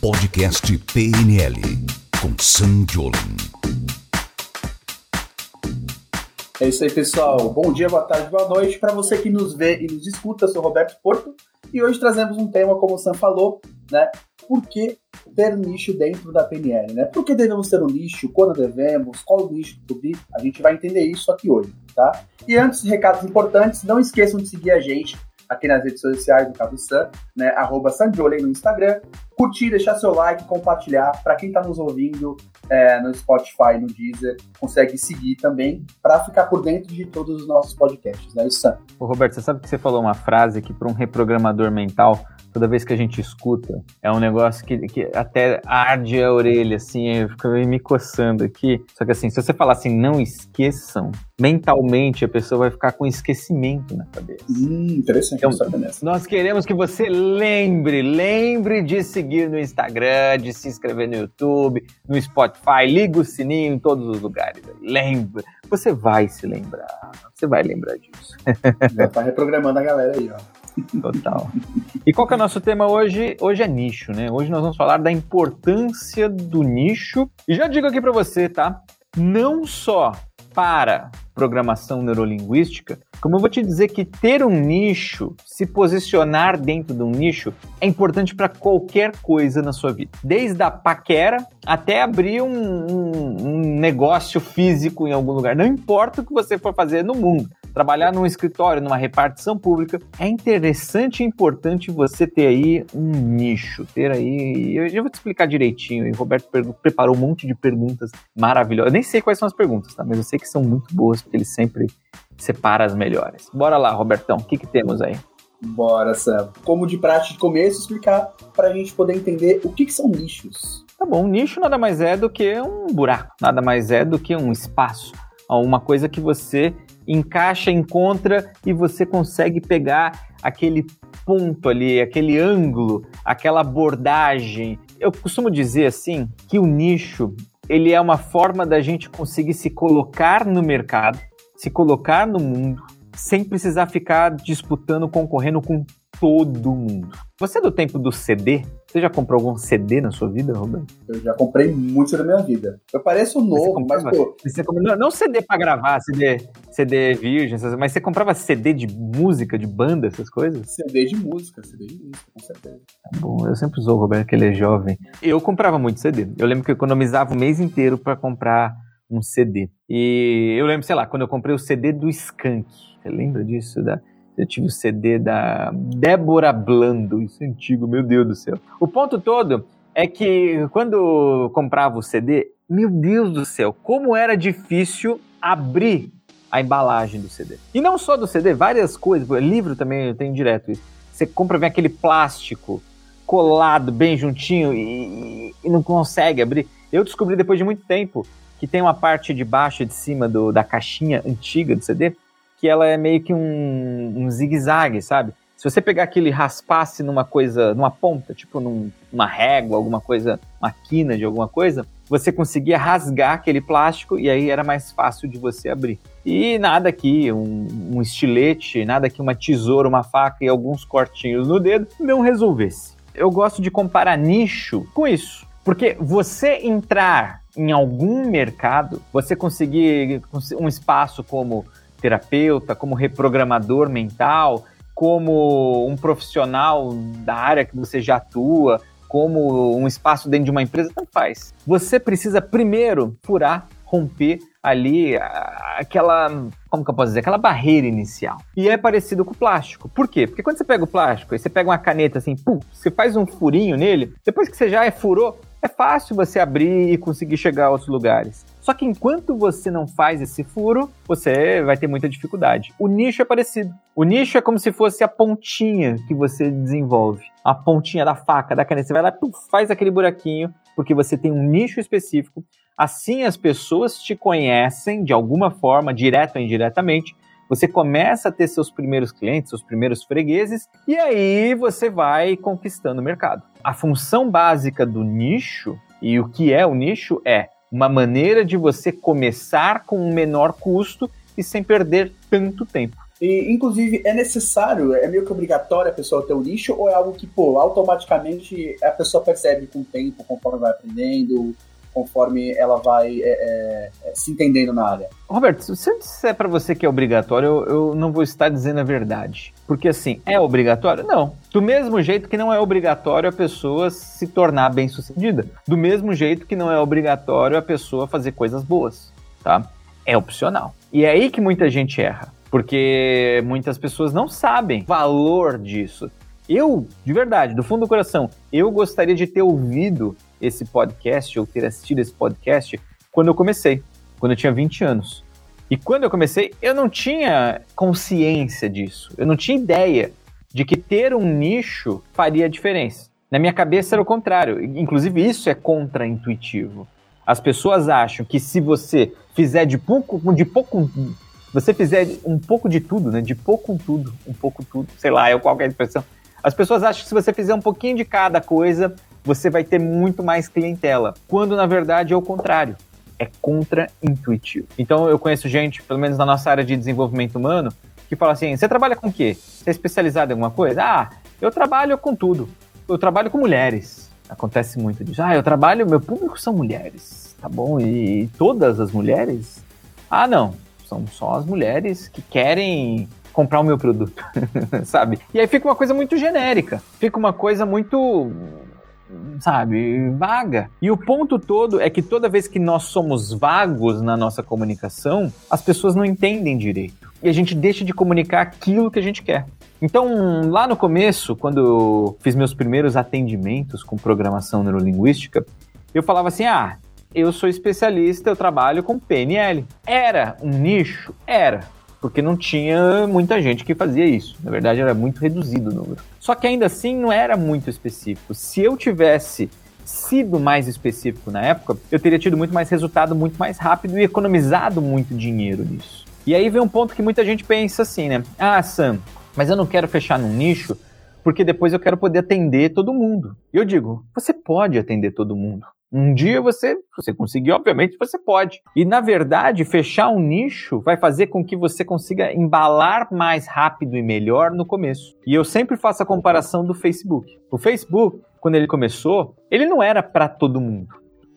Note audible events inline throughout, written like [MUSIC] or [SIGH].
Podcast PNL com Sam Jolen. É isso aí, pessoal. Bom dia, boa tarde, boa noite. Para você que nos vê e nos escuta, eu sou Roberto Porto e hoje trazemos um tema, como o Sam falou, né? Por que ter nicho dentro da PNL, né? Por que devemos ter um nicho? Quando devemos? Qual o nicho do BI? A gente vai entender isso aqui hoje, tá? E antes, recados importantes, não esqueçam de seguir a gente aqui nas redes sociais, no caso do Sam, né? Arroba Sandiolei no Instagram. Curtir, deixar seu like, compartilhar. Para quem está nos ouvindo é, no Spotify, no Deezer, consegue seguir também para ficar por dentro de todos os nossos podcasts, né, Sam? Ô, Roberto, você sabe que você falou uma frase que para um reprogramador mental toda vez que a gente escuta, é um negócio que, que até arde a orelha, assim, eu fico me coçando aqui. Só que assim, se você falar assim, não esqueçam, mentalmente a pessoa vai ficar com esquecimento na cabeça. Hum, interessante então, Nós queremos que você lembre, lembre de seguir no Instagram, de se inscrever no YouTube, no Spotify, liga o sininho em todos os lugares. Lembre, você vai se lembrar, você vai lembrar disso. [LAUGHS] Já tá reprogramando a galera aí, ó. Total. E qual que é o nosso tema hoje? Hoje é nicho, né? Hoje nós vamos falar da importância do nicho. E já digo aqui para você, tá? Não só para programação neurolinguística, como eu vou te dizer que ter um nicho, se posicionar dentro de um nicho, é importante para qualquer coisa na sua vida. Desde a paquera até abrir um, um, um negócio físico em algum lugar. Não importa o que você for fazer no mundo trabalhar num escritório, numa repartição pública, é interessante e importante você ter aí um nicho, ter aí. Eu já vou te explicar direitinho. E o Roberto preparou um monte de perguntas maravilhosas. Eu nem sei quais são as perguntas, tá? Mas eu sei que são muito boas, porque ele sempre separa as melhores. Bora lá, Robertão, o que, que temos aí? Bora, Sam. Como de prática de começo, explicar para a gente poder entender o que, que são nichos. Tá bom, um nicho nada mais é do que um buraco, nada mais é do que um espaço, uma coisa que você encaixa, encontra e você consegue pegar aquele ponto ali, aquele ângulo, aquela abordagem. Eu costumo dizer assim que o nicho ele é uma forma da gente conseguir se colocar no mercado, se colocar no mundo, sem precisar ficar disputando, concorrendo com todo mundo. Você é do tempo do CD? Você já comprou algum CD na sua vida, Roberto? Eu já comprei muito na minha vida. Eu pareço novo, mas, pô. Você comprava, não CD pra gravar, CD, CD virgem, mas você comprava CD de música, de banda, essas coisas? CD de música, CD de música, com certeza. Tá bom, eu sempre usou o Roberto, que ele é jovem. Eu comprava muito CD. Eu lembro que eu economizava o mês inteiro para comprar um CD. E eu lembro, sei lá, quando eu comprei o CD do Skank. Você lembra disso? Da eu tive o CD da Débora Blando, isso é antigo, meu Deus do céu. O ponto todo é que quando comprava o CD, meu Deus do céu, como era difícil abrir a embalagem do CD. E não só do CD, várias coisas, livro também eu tenho direto isso. Você compra, vem aquele plástico colado bem juntinho e, e não consegue abrir. Eu descobri depois de muito tempo que tem uma parte de baixo e de cima do, da caixinha antiga do CD que ela é meio que um, um zigue-zague, sabe? Se você pegar aquele raspasse numa coisa, numa ponta, tipo num, numa régua, alguma coisa, uma quina de alguma coisa, você conseguia rasgar aquele plástico e aí era mais fácil de você abrir. E nada aqui, um, um estilete, nada aqui, uma tesoura, uma faca e alguns cortinhos no dedo não resolvesse. Eu gosto de comparar nicho com isso, porque você entrar em algum mercado, você conseguir um espaço como terapeuta, como reprogramador mental, como um profissional da área que você já atua, como um espaço dentro de uma empresa, tanto faz. Você precisa primeiro furar, romper ali aquela, como que eu posso dizer, aquela barreira inicial. E é parecido com o plástico. Por quê? Porque quando você pega o plástico e você pega uma caneta assim, pum, você faz um furinho nele, depois que você já é furou, é fácil você abrir e conseguir chegar a outros lugares. Só que enquanto você não faz esse furo, você vai ter muita dificuldade. O nicho é parecido. O nicho é como se fosse a pontinha que você desenvolve. A pontinha da faca, da caneta. Você vai lá, e faz aquele buraquinho, porque você tem um nicho específico. Assim as pessoas te conhecem de alguma forma, direta ou indiretamente, você começa a ter seus primeiros clientes, seus primeiros fregueses, e aí você vai conquistando o mercado. A função básica do nicho, e o que é o nicho, é uma maneira de você começar com um menor custo e sem perder tanto tempo. E, inclusive, é necessário, é meio que obrigatório a pessoa ter um nicho, ou é algo que, pô, automaticamente a pessoa percebe com o tempo, conforme vai aprendendo, conforme ela vai é, é, é se entendendo na área? Roberto, se eu disser para você que é obrigatório, eu, eu, não vou estar dizendo a verdade. Porque assim, é obrigatório? Não. Do mesmo jeito que não é obrigatório a pessoa se tornar bem-sucedida. Do mesmo jeito que não é obrigatório a pessoa fazer coisas boas, tá? É opcional. E é aí que muita gente erra porque muitas pessoas não sabem o valor disso. Eu, de verdade, do fundo do coração, eu gostaria de ter ouvido esse podcast ou ter assistido esse podcast quando eu comecei, quando eu tinha 20 anos. E quando eu comecei, eu não tinha consciência disso. Eu não tinha ideia de que ter um nicho faria diferença. Na minha cabeça era o contrário. Inclusive, isso é contraintuitivo. As pessoas acham que se você fizer de pouco, de pouco você fizer um pouco de tudo, né? De pouco com tudo, um pouco tudo, sei lá, é qualquer expressão. As pessoas acham que se você fizer um pouquinho de cada coisa, você vai ter muito mais clientela. Quando na verdade é o contrário. É contra-intuitivo. Então eu conheço gente, pelo menos na nossa área de desenvolvimento humano, que fala assim: você trabalha com o quê? Você é especializado em alguma coisa? Ah, eu trabalho com tudo. Eu trabalho com mulheres. Acontece muito disso. Ah, eu trabalho, meu público são mulheres, tá bom? E todas as mulheres? Ah, não são só as mulheres que querem comprar o meu produto, [LAUGHS] sabe? E aí fica uma coisa muito genérica, fica uma coisa muito sabe, vaga. E o ponto todo é que toda vez que nós somos vagos na nossa comunicação, as pessoas não entendem direito. E a gente deixa de comunicar aquilo que a gente quer. Então, lá no começo, quando eu fiz meus primeiros atendimentos com programação neurolinguística, eu falava assim: ah, eu sou especialista, eu trabalho com PNL. Era um nicho? Era. Porque não tinha muita gente que fazia isso. Na verdade, era muito reduzido o número. Só que ainda assim não era muito específico. Se eu tivesse sido mais específico na época, eu teria tido muito mais resultado, muito mais rápido e economizado muito dinheiro nisso. E aí vem um ponto que muita gente pensa assim, né? Ah, Sam, mas eu não quero fechar num nicho porque depois eu quero poder atender todo mundo. E eu digo, você pode atender todo mundo. Um dia você, você conseguir, obviamente, você pode. E na verdade, fechar um nicho vai fazer com que você consiga embalar mais rápido e melhor no começo. E eu sempre faço a comparação do Facebook. O Facebook, quando ele começou, ele não era para todo mundo.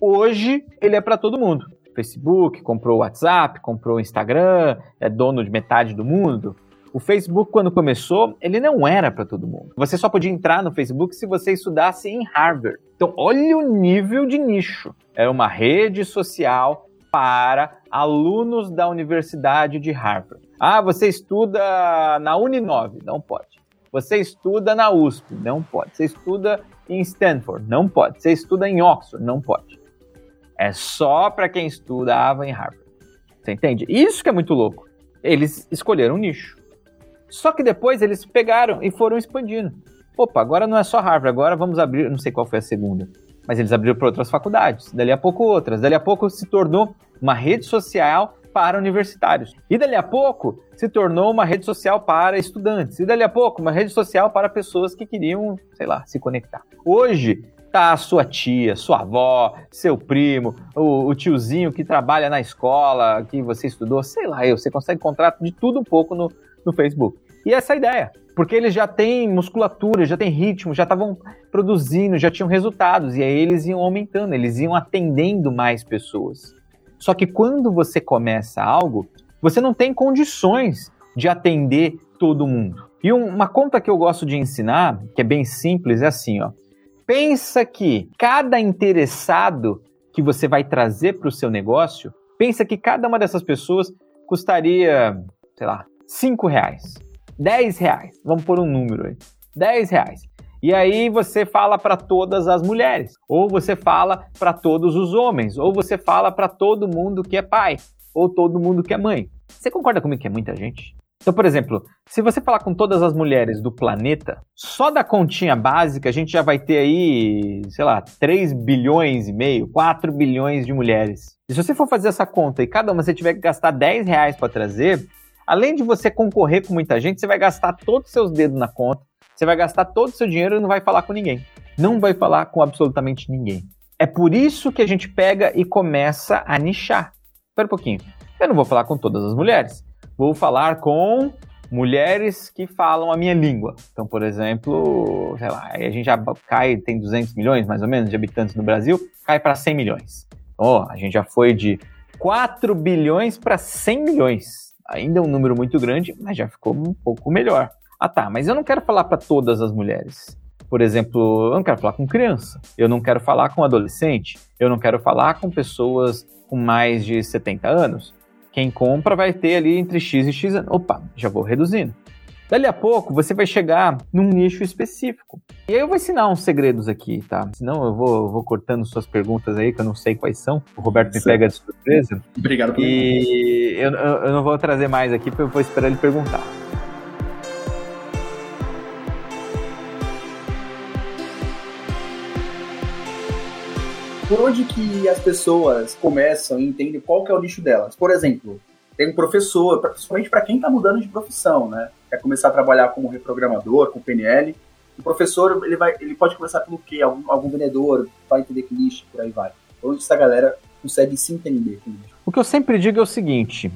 Hoje, ele é para todo mundo. Facebook comprou o WhatsApp, comprou o Instagram, é dono de metade do mundo. O Facebook, quando começou, ele não era para todo mundo. Você só podia entrar no Facebook se você estudasse em Harvard. Então, olha o nível de nicho. Era uma rede social para alunos da Universidade de Harvard. Ah, você estuda na Uninove? Não pode. Você estuda na USP? Não pode. Você estuda em Stanford? Não pode. Você estuda em Oxford? Não pode. É só para quem estudava em Harvard. Você entende? Isso que é muito louco. Eles escolheram um nicho. Só que depois eles pegaram e foram expandindo. Opa, agora não é só Harvard, agora vamos abrir, não sei qual foi a segunda, mas eles abriram para outras faculdades, dali a pouco outras, dali a pouco se tornou uma rede social para universitários. E dali a pouco se tornou uma rede social para estudantes. E dali a pouco uma rede social para pessoas que queriam, sei lá, se conectar. Hoje tá a sua tia, sua avó, seu primo, o, o, tiozinho que trabalha na escola, que você estudou, sei lá, você consegue encontrar de tudo um pouco no, no Facebook. E essa é a ideia, porque eles já têm musculatura, já têm ritmo, já estavam produzindo, já tinham resultados, e aí eles iam aumentando, eles iam atendendo mais pessoas. Só que quando você começa algo, você não tem condições de atender todo mundo. E uma conta que eu gosto de ensinar, que é bem simples, é assim, ó. Pensa que cada interessado que você vai trazer para o seu negócio, pensa que cada uma dessas pessoas custaria, sei lá, 5 reais, 10 reais, vamos pôr um número aí, 10 reais. E aí você fala para todas as mulheres, ou você fala para todos os homens, ou você fala para todo mundo que é pai, ou todo mundo que é mãe. Você concorda comigo que é muita gente? Então, por exemplo, se você falar com todas as mulheres do planeta, só da continha básica a gente já vai ter aí, sei lá, 3 bilhões e meio, 4 bilhões de mulheres. E se você for fazer essa conta e cada uma você tiver que gastar 10 reais para trazer, além de você concorrer com muita gente, você vai gastar todos os seus dedos na conta, você vai gastar todo o seu dinheiro e não vai falar com ninguém. Não vai falar com absolutamente ninguém. É por isso que a gente pega e começa a nichar. Espera um pouquinho. Eu não vou falar com todas as mulheres. Vou falar com mulheres que falam a minha língua. Então, por exemplo, sei lá, a gente já cai, tem 200 milhões mais ou menos de habitantes no Brasil, cai para 100 milhões. Oh, a gente já foi de 4 bilhões para 100 milhões. Ainda é um número muito grande, mas já ficou um pouco melhor. Ah tá, mas eu não quero falar para todas as mulheres. Por exemplo, eu não quero falar com criança, eu não quero falar com adolescente, eu não quero falar com pessoas com mais de 70 anos. Quem compra vai ter ali entre X e X. Opa, já vou reduzindo. Dali a pouco você vai chegar num nicho específico. E aí eu vou ensinar uns segredos aqui, tá? Senão eu vou, eu vou cortando suas perguntas aí, que eu não sei quais são. O Roberto me pega de surpresa. Obrigado por E eu, eu, não vou trazer mais aqui, porque eu vou esperar ele perguntar. por onde que as pessoas começam e entendem qual que é o nicho delas? Por exemplo, tem um professor, principalmente para quem está mudando de profissão, né? Quer começar a trabalhar como reprogramador, com PNL. O professor, ele, vai, ele pode começar pelo quê? Algum, algum vendedor, vai entender que nicho, por aí vai. Onde essa galera consegue se entender com? O que eu sempre digo é o seguinte,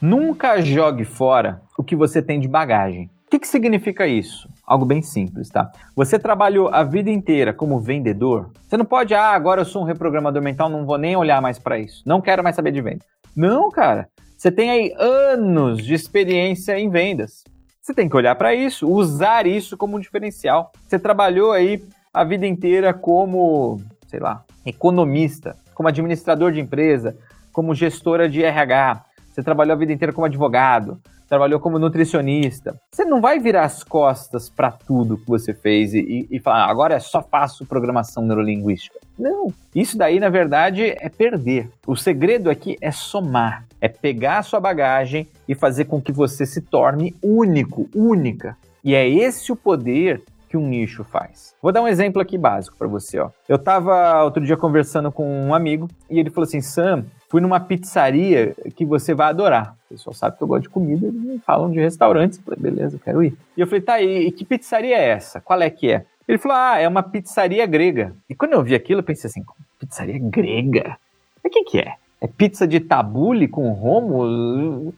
nunca jogue fora o que você tem de bagagem. O que, que significa isso? Algo bem simples, tá? Você trabalhou a vida inteira como vendedor. Você não pode, ah, agora eu sou um reprogramador mental, não vou nem olhar mais para isso. Não quero mais saber de venda. Não, cara. Você tem aí anos de experiência em vendas. Você tem que olhar para isso, usar isso como um diferencial. Você trabalhou aí a vida inteira como, sei lá, economista, como administrador de empresa, como gestora de RH. Você trabalhou a vida inteira como advogado trabalhou como nutricionista. Você não vai virar as costas para tudo que você fez e, e, falar, ah, agora é só faço programação neurolinguística. Não. Isso daí, na verdade, é perder. O segredo aqui é somar. É pegar a sua bagagem e fazer com que você se torne único, única. E é esse o poder que um nicho faz. Vou dar um exemplo aqui básico para você, ó. Eu estava outro dia conversando com um amigo e ele falou assim: "Sam, fui numa pizzaria que você vai adorar. O pessoal sabe que eu gosto de comida, eles me falam de restaurantes. Eu falei, beleza, quero ir. E eu falei, tá, e que pizzaria é essa? Qual é que é? Ele falou, ah, é uma pizzaria grega. E quando eu vi aquilo, eu pensei assim, pizzaria grega? O que que é? É pizza de tabule com romo?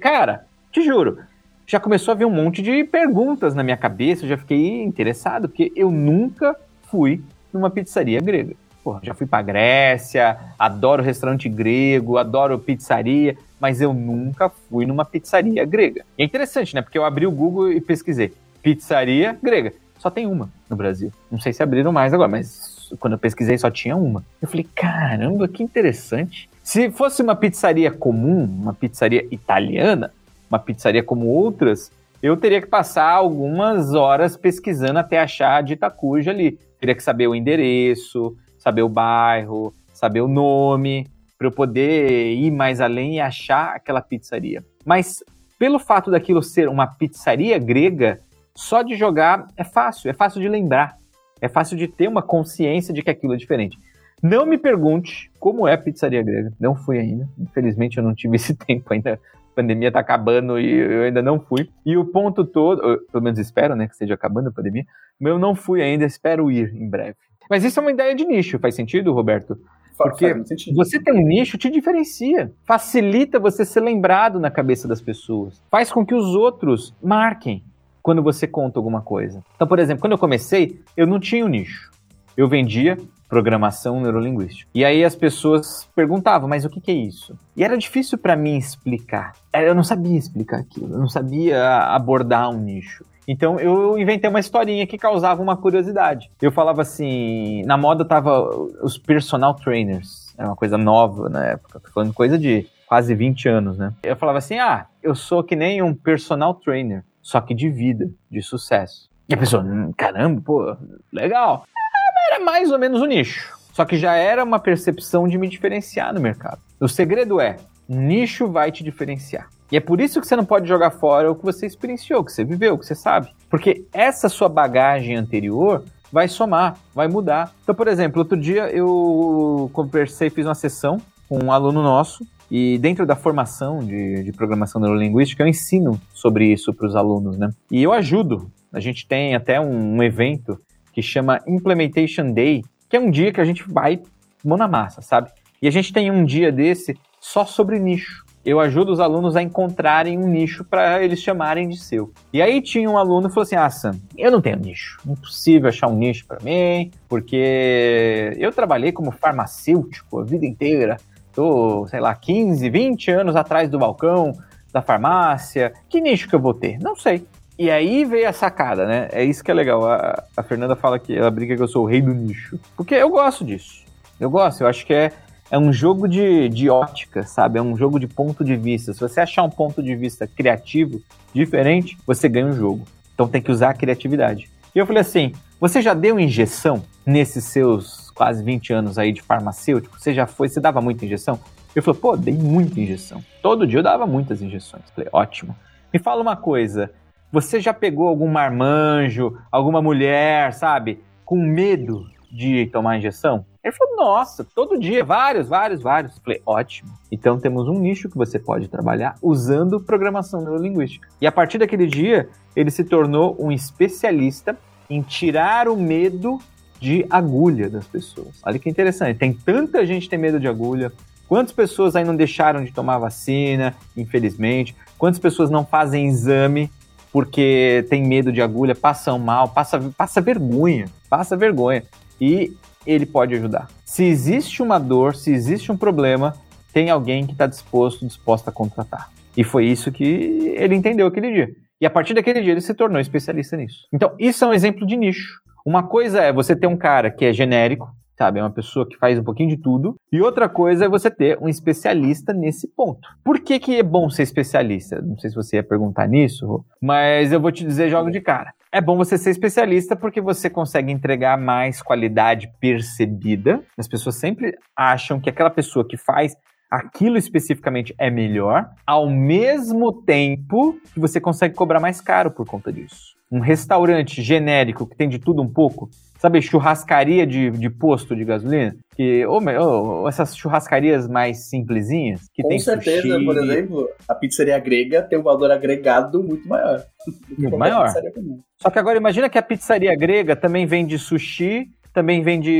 Cara, te juro, já começou a vir um monte de perguntas na minha cabeça, eu já fiquei interessado, porque eu nunca fui numa pizzaria grega. Pô, já fui pra Grécia, adoro restaurante grego, adoro pizzaria, mas eu nunca fui numa pizzaria grega. E é interessante, né? Porque eu abri o Google e pesquisei. Pizzaria grega. Só tem uma no Brasil. Não sei se abriram mais agora, mas quando eu pesquisei só tinha uma. Eu falei, caramba, que interessante. Se fosse uma pizzaria comum, uma pizzaria italiana, uma pizzaria como outras, eu teria que passar algumas horas pesquisando até achar a dita cuja ali. Teria que saber o endereço, saber o bairro, saber o nome, para eu poder ir mais além e achar aquela pizzaria. Mas pelo fato daquilo ser uma pizzaria grega, só de jogar é fácil, é fácil de lembrar, é fácil de ter uma consciência de que aquilo é diferente. Não me pergunte como é a pizzaria grega, não fui ainda. Infelizmente eu não tive [LAUGHS] esse tempo ainda. A pandemia tá acabando e eu ainda não fui. E o ponto todo, pelo menos espero, né, que esteja acabando a pandemia, mas eu não fui ainda, espero ir em breve. Mas isso é uma ideia de nicho, faz sentido, Roberto? Porque você tem um nicho, te diferencia. Facilita você ser lembrado na cabeça das pessoas. Faz com que os outros marquem quando você conta alguma coisa. Então, por exemplo, quando eu comecei, eu não tinha um nicho. Eu vendia programação neurolinguística. E aí as pessoas perguntavam, mas o que, que é isso? E era difícil para mim explicar. Eu não sabia explicar aquilo, eu não sabia abordar um nicho. Então eu inventei uma historinha que causava uma curiosidade. Eu falava assim, na moda tava os personal trainers, era uma coisa nova na época, tô falando coisa de quase 20 anos, né? Eu falava assim: "Ah, eu sou que nem um personal trainer, só que de vida, de sucesso". E a pessoa, hum, caramba, pô, legal. Era mais ou menos o nicho. Só que já era uma percepção de me diferenciar no mercado. O segredo é, nicho vai te diferenciar. E é por isso que você não pode jogar fora o que você experienciou, o que você viveu, o que você sabe. Porque essa sua bagagem anterior vai somar, vai mudar. Então, por exemplo, outro dia eu conversei, fiz uma sessão com um aluno nosso e dentro da formação de, de programação neurolinguística eu ensino sobre isso para os alunos, né? E eu ajudo. A gente tem até um, um evento que chama Implementation Day, que é um dia que a gente vai mão na massa, sabe? E a gente tem um dia desse só sobre nicho eu ajudo os alunos a encontrarem um nicho para eles chamarem de seu. E aí tinha um aluno que falou assim: Ah, Sam, eu não tenho nicho. Impossível achar um nicho para mim, porque eu trabalhei como farmacêutico a vida inteira. Tô, sei lá, 15, 20 anos atrás do balcão da farmácia. Que nicho que eu vou ter? Não sei. E aí veio a sacada, né? É isso que é legal. A, a Fernanda fala que ela brinca que eu sou o rei do nicho. Porque eu gosto disso. Eu gosto, eu acho que é é um jogo de, de ótica, sabe? É um jogo de ponto de vista. Se você achar um ponto de vista criativo, diferente, você ganha o um jogo. Então tem que usar a criatividade. E eu falei assim: você já deu injeção nesses seus quase 20 anos aí de farmacêutico? Você já foi? Você dava muita injeção? Eu falei, pô, dei muita injeção. Todo dia eu dava muitas injeções. Falei, ótimo. Me fala uma coisa: você já pegou algum marmanjo, alguma mulher, sabe, com medo de tomar injeção? Ele falou, nossa, todo dia, vários, vários, vários. Falei, ótimo. Então temos um nicho que você pode trabalhar usando programação neurolinguística. E a partir daquele dia, ele se tornou um especialista em tirar o medo de agulha das pessoas. Olha que interessante. Tem tanta gente que tem medo de agulha. Quantas pessoas aí não deixaram de tomar vacina, infelizmente? Quantas pessoas não fazem exame porque tem medo de agulha, passam mal, passa, passa vergonha, passa vergonha. E ele pode ajudar. Se existe uma dor, se existe um problema, tem alguém que está disposto, disposta a contratar. E foi isso que ele entendeu aquele dia. E a partir daquele dia ele se tornou especialista nisso. Então, isso é um exemplo de nicho. Uma coisa é você ter um cara que é genérico, sabe? É uma pessoa que faz um pouquinho de tudo. E outra coisa é você ter um especialista nesse ponto. Por que, que é bom ser especialista? Não sei se você ia perguntar nisso, mas eu vou te dizer jogo de cara. É bom você ser especialista porque você consegue entregar mais qualidade percebida. As pessoas sempre acham que aquela pessoa que faz aquilo especificamente é melhor, ao mesmo tempo que você consegue cobrar mais caro por conta disso. Um restaurante genérico que tem de tudo um pouco, sabe, churrascaria de, de posto de gasolina, que ou, ou, essas churrascarias mais simplesinhas, que Com tem certeza, sushi. por exemplo, a pizzaria grega tem um valor agregado muito maior. Muito maior. Só que agora imagina que a pizzaria grega também vende sushi, também vende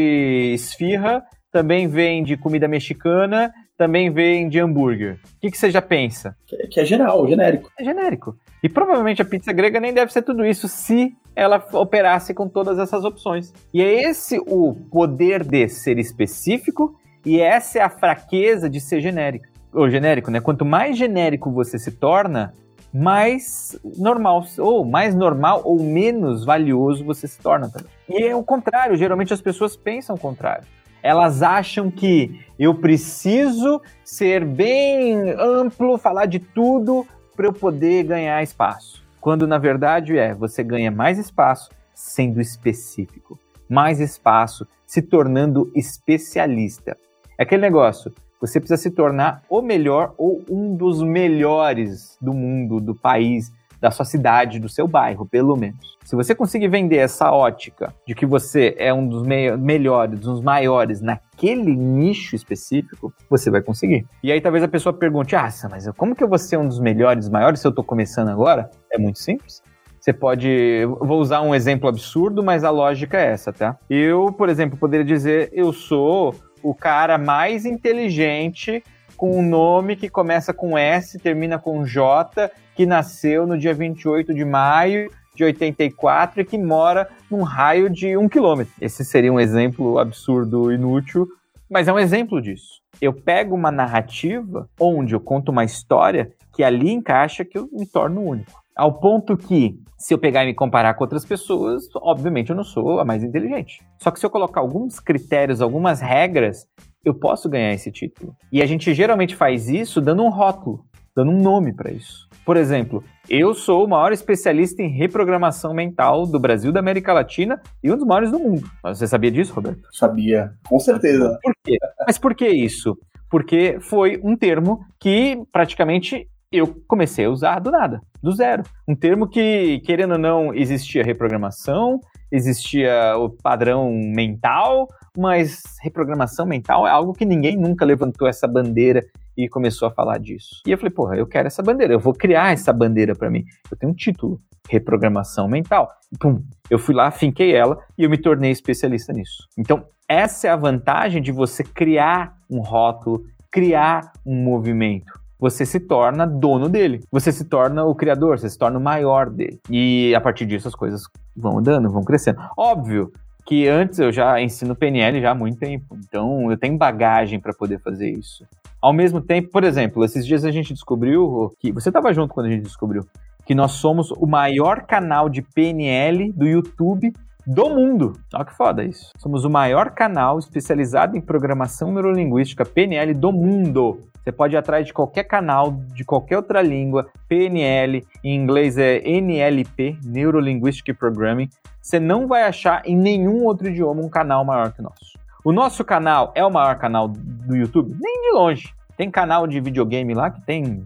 esfirra, também vende comida mexicana, também vende hambúrguer. O que, que você já pensa? Que, que é geral, genérico. É genérico. E provavelmente a pizza grega nem deve ser tudo isso se ela operasse com todas essas opções. E é esse o poder de ser específico e essa é a fraqueza de ser genérico. Ou genérico, né? Quanto mais genérico você se torna, mais normal, ou mais normal ou menos valioso você se torna também. E é o contrário, geralmente as pessoas pensam o contrário. Elas acham que eu preciso ser bem amplo, falar de tudo para eu poder ganhar espaço. Quando na verdade é, você ganha mais espaço sendo específico, mais espaço se tornando especialista. É aquele negócio, você precisa se tornar o melhor ou um dos melhores do mundo, do país, da sua cidade, do seu bairro, pelo menos. Se você conseguir vender essa ótica de que você é um dos me melhores, dos maiores naquele nicho específico, você vai conseguir. E aí talvez a pessoa pergunte: ah, mas como que eu vou ser um dos melhores, maiores se eu estou começando agora? É muito simples. Você pode. Vou usar um exemplo absurdo, mas a lógica é essa, tá? Eu, por exemplo, poderia dizer: eu sou o cara mais inteligente com um nome que começa com S, termina com J, que nasceu no dia 28 de maio de 84 e que mora num raio de um quilômetro. Esse seria um exemplo absurdo, inútil, mas é um exemplo disso. Eu pego uma narrativa onde eu conto uma história que ali encaixa que eu me torno único. Ao ponto que, se eu pegar e me comparar com outras pessoas, obviamente eu não sou a mais inteligente. Só que se eu colocar alguns critérios, algumas regras, eu posso ganhar esse título. E a gente geralmente faz isso dando um rótulo, dando um nome para isso. Por exemplo, eu sou o maior especialista em reprogramação mental do Brasil, da América Latina e um dos maiores do mundo. Você sabia disso, Roberto? Sabia, com certeza. Por quê? Mas por que isso? Porque foi um termo que praticamente eu comecei a usar do nada, do zero. Um termo que, querendo ou não, existia reprogramação, existia o padrão mental, mas reprogramação mental é algo que ninguém nunca levantou essa bandeira e começou a falar disso. E eu falei, porra, eu quero essa bandeira, eu vou criar essa bandeira para mim. Eu tenho um título, reprogramação mental. E, pum, eu fui lá, finquei ela e eu me tornei especialista nisso. Então, essa é a vantagem de você criar um rótulo, criar um movimento. Você se torna dono dele. Você se torna o criador, você se torna o maior dele. E a partir disso as coisas vão andando, vão crescendo. Óbvio que antes eu já ensino PNL já há muito tempo, então eu tenho bagagem para poder fazer isso. Ao mesmo tempo, por exemplo, esses dias a gente descobriu que você estava junto quando a gente descobriu que nós somos o maior canal de PNL do YouTube do mundo. Olha que foda isso. Somos o maior canal especializado em programação neurolinguística PNL do mundo. Você pode ir atrás de qualquer canal, de qualquer outra língua, PNL, em inglês é NLP, Neurolinguistic Programming. Você não vai achar em nenhum outro idioma um canal maior que o nosso. O nosso canal é o maior canal do YouTube? Nem de longe. Tem canal de videogame lá que tem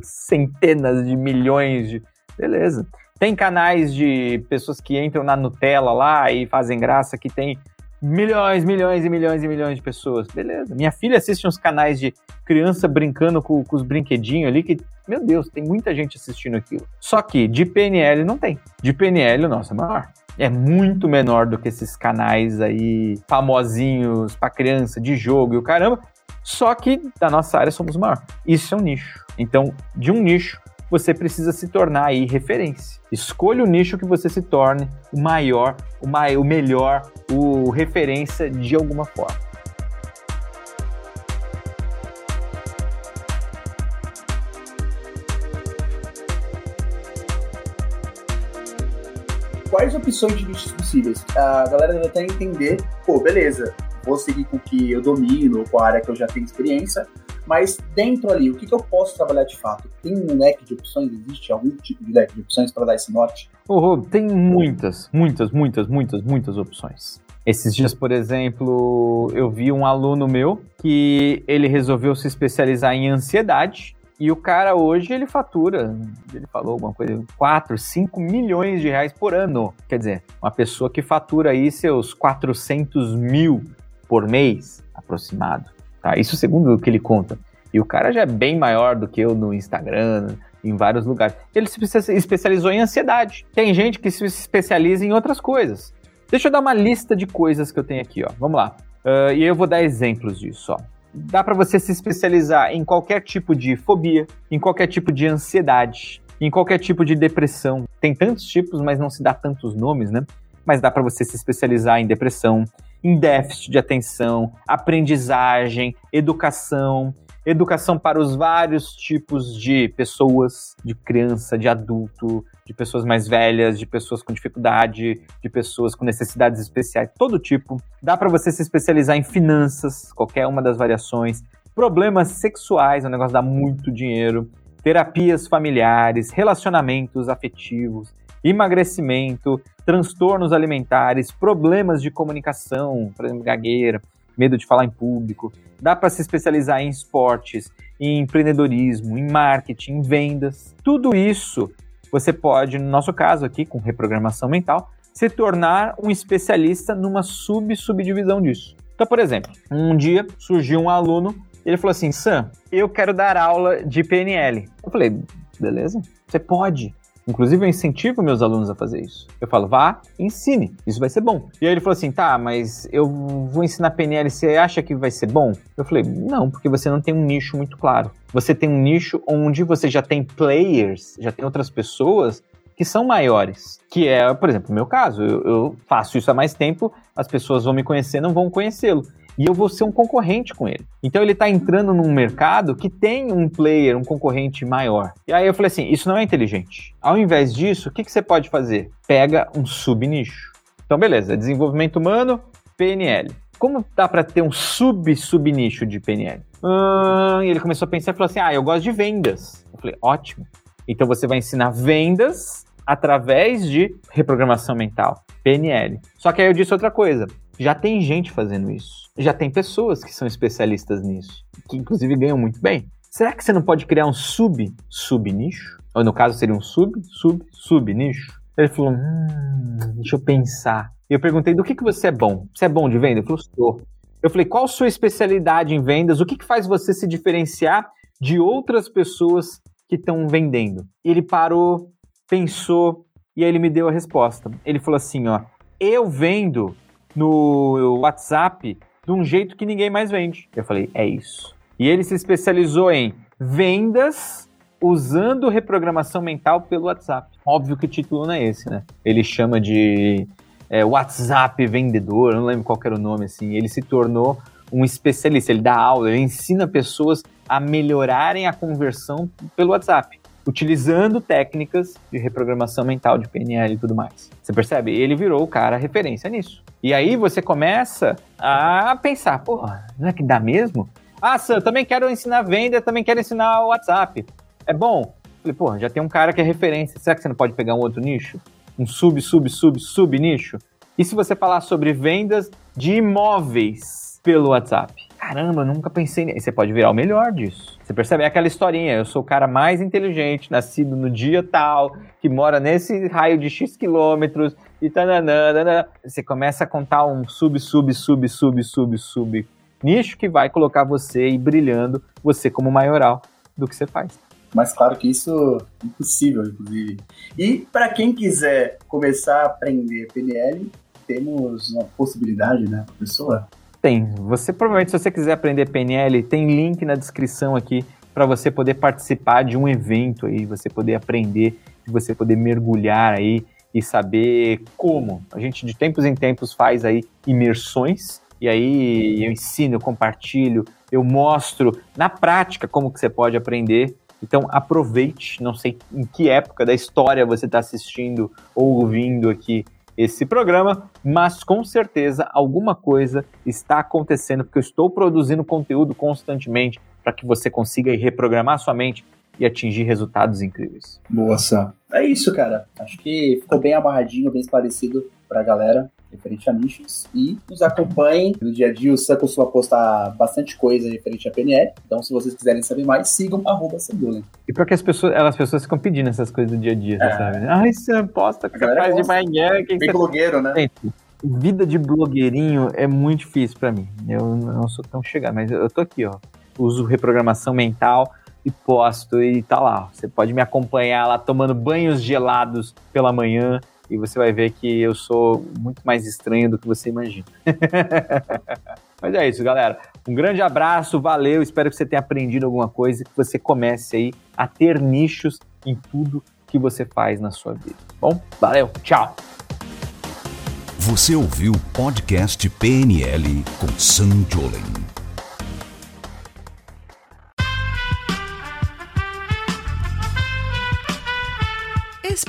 centenas de milhões de. Beleza. Tem canais de pessoas que entram na Nutella lá e fazem graça que tem milhões, milhões e milhões e milhões de pessoas. Beleza. Minha filha assiste uns canais de criança brincando com, com os brinquedinhos ali, que, meu Deus, tem muita gente assistindo aquilo. Só que de PNL não tem. De PNL o nosso é maior. É muito menor do que esses canais aí famosinhos para criança, de jogo e o caramba. Só que da nossa área somos maior. Isso é um nicho. Então, de um nicho, você precisa se tornar aí referência. Escolha o nicho que você se torne o maior, o, maior, o melhor, o referência de alguma forma. Quais opções de nichos possíveis? A galera deve até entender, pô, beleza, vou seguir com o que eu domino, com a área que eu já tenho experiência, mas dentro ali, o que, que eu posso trabalhar de fato? Tem um leque de opções? Existe algum tipo de leque de opções para dar esse norte? Oh, tem muitas, muitas, muitas, muitas, muitas opções. Esses dias, por exemplo, eu vi um aluno meu que ele resolveu se especializar em ansiedade e o cara hoje ele fatura, ele falou alguma coisa, 4, 5 milhões de reais por ano. Quer dizer, uma pessoa que fatura aí seus 400 mil por mês, aproximado. Tá? Isso segundo o que ele conta. E o cara já é bem maior do que eu no Instagram, em vários lugares. Ele se especializou em ansiedade. Tem gente que se especializa em outras coisas. Deixa eu dar uma lista de coisas que eu tenho aqui, ó. Vamos lá. Uh, e eu vou dar exemplos disso, ó. Dá para você se especializar em qualquer tipo de fobia, em qualquer tipo de ansiedade, em qualquer tipo de depressão. Tem tantos tipos, mas não se dá tantos nomes, né? Mas dá para você se especializar em depressão, em déficit de atenção, aprendizagem, educação, educação para os vários tipos de pessoas, de criança, de adulto, de pessoas mais velhas, de pessoas com dificuldade, de pessoas com necessidades especiais, todo tipo. Dá para você se especializar em finanças, qualquer uma das variações, problemas sexuais, é um negócio dá muito dinheiro, terapias familiares, relacionamentos afetivos, emagrecimento, transtornos alimentares, problemas de comunicação, por exemplo, gagueira, medo de falar em público. Dá para se especializar em esportes, em empreendedorismo, em marketing, em vendas. Tudo isso você pode, no nosso caso aqui, com reprogramação mental, se tornar um especialista numa sub-subdivisão disso. Então, por exemplo, um dia surgiu um aluno, ele falou assim: Sam, eu quero dar aula de PNL. Eu falei: beleza, você pode. Inclusive, eu incentivo meus alunos a fazer isso. Eu falo, vá, ensine, isso vai ser bom. E aí ele falou assim, tá, mas eu vou ensinar PNL, você acha que vai ser bom? Eu falei, não, porque você não tem um nicho muito claro. Você tem um nicho onde você já tem players, já tem outras pessoas que são maiores. Que é, por exemplo, o meu caso. Eu, eu faço isso há mais tempo, as pessoas vão me conhecer, não vão conhecê-lo e eu vou ser um concorrente com ele. Então ele está entrando num mercado que tem um player, um concorrente maior. E aí eu falei assim: isso não é inteligente. Ao invés disso, o que, que você pode fazer? Pega um subnicho. Então, beleza, desenvolvimento humano, PNL. Como dá para ter um sub-subnicho de PNL? Hum, e ele começou a pensar e falou assim: ah, eu gosto de vendas. Eu falei: ótimo. Então você vai ensinar vendas através de reprogramação mental, PNL. Só que aí eu disse outra coisa. Já tem gente fazendo isso. Já tem pessoas que são especialistas nisso, que inclusive ganham muito bem. Será que você não pode criar um sub sub nicho? Ou no caso seria um sub sub sub nicho? Ele falou: hum, deixa eu pensar. Eu perguntei: do que, que você é bom? Você é bom de venda? Ele falou: sou. Eu falei: qual sua especialidade em vendas? O que, que faz você se diferenciar de outras pessoas que estão vendendo? Ele parou, pensou e aí ele me deu a resposta. Ele falou assim: ó, eu vendo no WhatsApp de um jeito que ninguém mais vende. Eu falei, é isso. E ele se especializou em vendas usando reprogramação mental pelo WhatsApp. Óbvio que o título não é esse, né? Ele chama de é, WhatsApp vendedor, não lembro qual era o nome assim. Ele se tornou um especialista, ele dá aula, ele ensina pessoas a melhorarem a conversão pelo WhatsApp, utilizando técnicas de reprogramação mental, de PNL e tudo mais. Você percebe? Ele virou o cara referência nisso. E aí você começa a pensar, pô, não é que dá mesmo? Ah, Sam, também quero ensinar venda, também quero ensinar o WhatsApp. É bom? Falei, pô, já tem um cara que é referência. Será que você não pode pegar um outro nicho? Um sub, sub, sub, sub nicho? E se você falar sobre vendas de imóveis? pelo WhatsApp. Caramba, nunca pensei nisso. Você pode virar o melhor disso. Você percebe? É aquela historinha. Eu sou o cara mais inteligente, nascido no dia tal, que mora nesse raio de X quilômetros e tananana. Você começa a contar um sub, sub, sub, sub, sub, sub nicho que vai colocar você aí brilhando, você como maioral do que você faz. Mas claro que isso é impossível, inclusive. E para quem quiser começar a aprender PNL, temos uma possibilidade, né, professor? Tem. Você provavelmente, se você quiser aprender PNL, tem link na descrição aqui para você poder participar de um evento aí, você poder aprender, você poder mergulhar aí e saber como. A gente de tempos em tempos faz aí imersões e aí eu ensino, eu compartilho, eu mostro na prática como que você pode aprender. Então aproveite, não sei em que época da história você está assistindo ou ouvindo aqui esse programa, mas com certeza alguma coisa está acontecendo, porque eu estou produzindo conteúdo constantemente para que você consiga reprogramar sua mente e atingir resultados incríveis. Boa, Sam. É isso, cara. Acho que ficou bem amarradinho, bem esclarecido para a galera referente a nichos e nos acompanhem no dia a dia. O Sam costuma postar bastante coisa referente a PNL. Então, se vocês quiserem saber mais, sigam arroba E porque as pessoas, elas, as pessoas ficam pedindo essas coisas do dia a dia, é. sabe? Ai, Sam, posta capaz de manhã. Bem você... blogueiro, né? Gente, vida de blogueirinho é muito difícil para mim. Eu não sou tão chegado, mas eu tô aqui, ó. Uso reprogramação mental e posto e tá lá. Você pode me acompanhar lá tomando banhos gelados pela manhã e você vai ver que eu sou muito mais estranho do que você imagina. [LAUGHS] Mas é isso, galera. Um grande abraço, valeu. Espero que você tenha aprendido alguma coisa e que você comece aí a ter nichos em tudo que você faz na sua vida. Bom, valeu, tchau. Você ouviu o podcast PNL com Sam Jolen.